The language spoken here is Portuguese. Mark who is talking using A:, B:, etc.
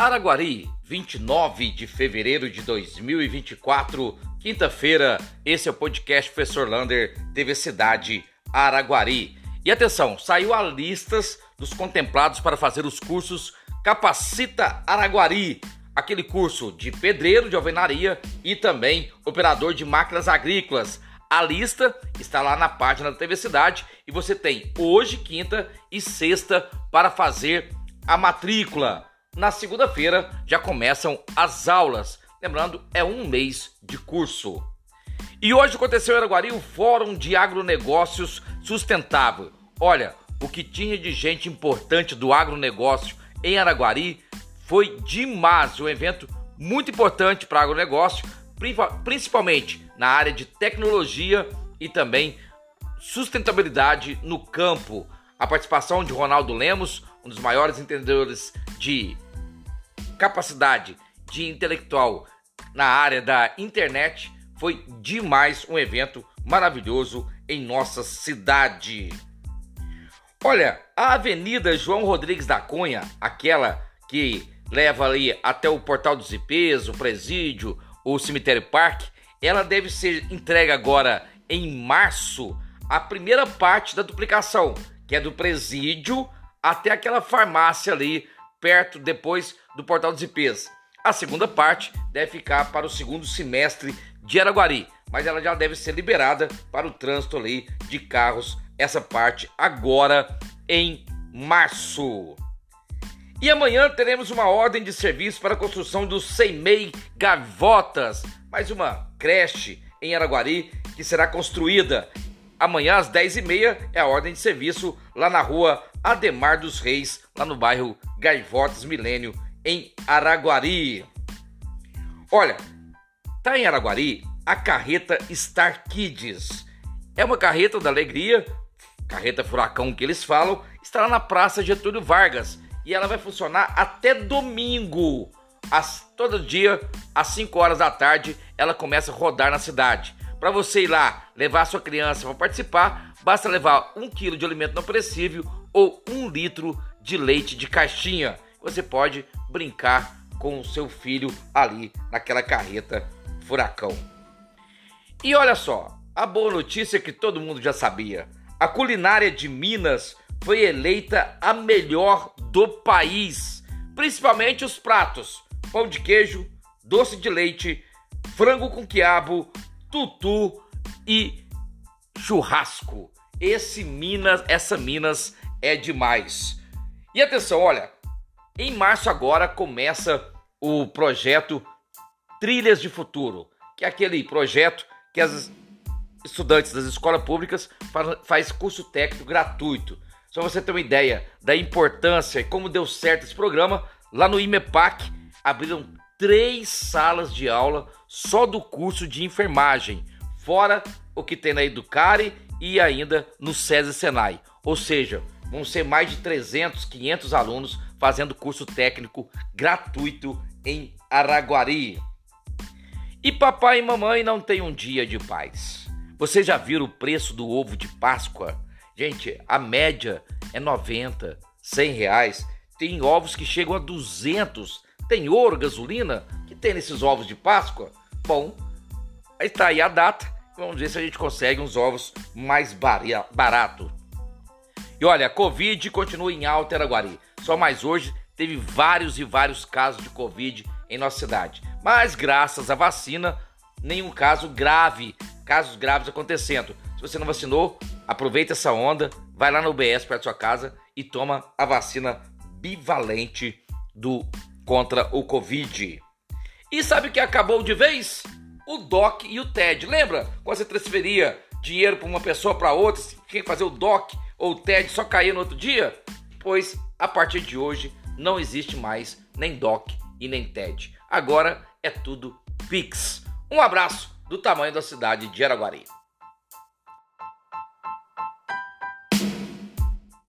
A: Araguari, 29 de fevereiro de 2024, quinta-feira. Esse é o podcast Professor Lander, TV Cidade Araguari. E atenção, saiu a listas dos contemplados para fazer os cursos Capacita Araguari, aquele curso de pedreiro de alvenaria e também operador de máquinas agrícolas. A lista está lá na página da TV Cidade e você tem hoje, quinta e sexta para fazer a matrícula. Na segunda-feira já começam as aulas. Lembrando, é um mês de curso. E hoje aconteceu em Araguari o Fórum de Agronegócios Sustentável. Olha, o que tinha de gente importante do agronegócio em Araguari foi demais. Um evento muito importante para agronegócio, principalmente na área de tecnologia e também sustentabilidade no campo. A participação de Ronaldo Lemos, um dos maiores entendedores de capacidade de intelectual na área da internet. Foi demais um evento maravilhoso em nossa cidade. Olha, a Avenida João Rodrigues da Cunha, aquela que leva ali até o Portal dos IPs, o Presídio, o Cemitério Parque, ela deve ser entregue agora em março, a primeira parte da duplicação, que é do Presídio até aquela farmácia ali perto depois do Portal dos IPs. A segunda parte deve ficar para o segundo semestre de Araguari, mas ela já deve ser liberada para o trânsito ali de carros, essa parte agora em março. E amanhã teremos uma ordem de serviço para a construção do Seimei Gavotas, mais uma creche em Araguari que será construída. Amanhã às 10h30 é a ordem de serviço lá na rua Ademar dos Reis, lá no bairro Gaivotas Milênio, em Araguari. Olha, tá em Araguari a carreta Star Kids. É uma carreta da alegria, carreta furacão que eles falam, está lá na Praça Getúlio Vargas e ela vai funcionar até domingo. As, todo dia, às 5 horas da tarde, ela começa a rodar na cidade. Para você ir lá levar sua criança para participar, basta levar um quilo de alimento não perecível ou um litro de leite de caixinha. Você pode brincar com o seu filho ali naquela carreta furacão. E olha só, a boa notícia é que todo mundo já sabia. A culinária de Minas foi eleita a melhor do país, principalmente os pratos: pão de queijo, doce de leite, frango com quiabo, tutu e churrasco. Esse Minas, essa Minas é demais. E atenção, olha, em março agora começa o projeto Trilhas de Futuro, que é aquele projeto que as estudantes das escolas públicas faz curso técnico gratuito. Só você ter uma ideia da importância e como deu certo esse programa, lá no IMEPAC abriram três salas de aula só do curso de enfermagem, fora o que tem na Educare e ainda no SESI Senai. Ou seja, vão ser mais de 300, 500 alunos fazendo curso técnico gratuito em Araguari. E papai e mamãe não têm um dia de paz. Vocês já viram o preço do ovo de Páscoa? Gente, a média é 90, 100 reais. Tem ovos que chegam a 200. Tem ouro, gasolina que tem nesses ovos de Páscoa? Bom, aí está aí a data. Vamos ver se a gente consegue uns ovos mais barato. E olha, a Covid continua em alta em Araguari. Só mais hoje teve vários e vários casos de Covid em nossa cidade. Mas graças à vacina, nenhum caso grave, casos graves acontecendo. Se você não vacinou, aproveita essa onda, vai lá no UBS perto da sua casa e toma a vacina bivalente do contra o Covid. E sabe o que acabou de vez? O DOC e o TED. Lembra quando você transferia dinheiro para uma pessoa para outra, tinha que fazer o DOC ou o TED só caía no outro dia? Pois a partir de hoje não existe mais nem DOC e nem TED. Agora é tudo Pix. Um abraço do tamanho da cidade de Araguari.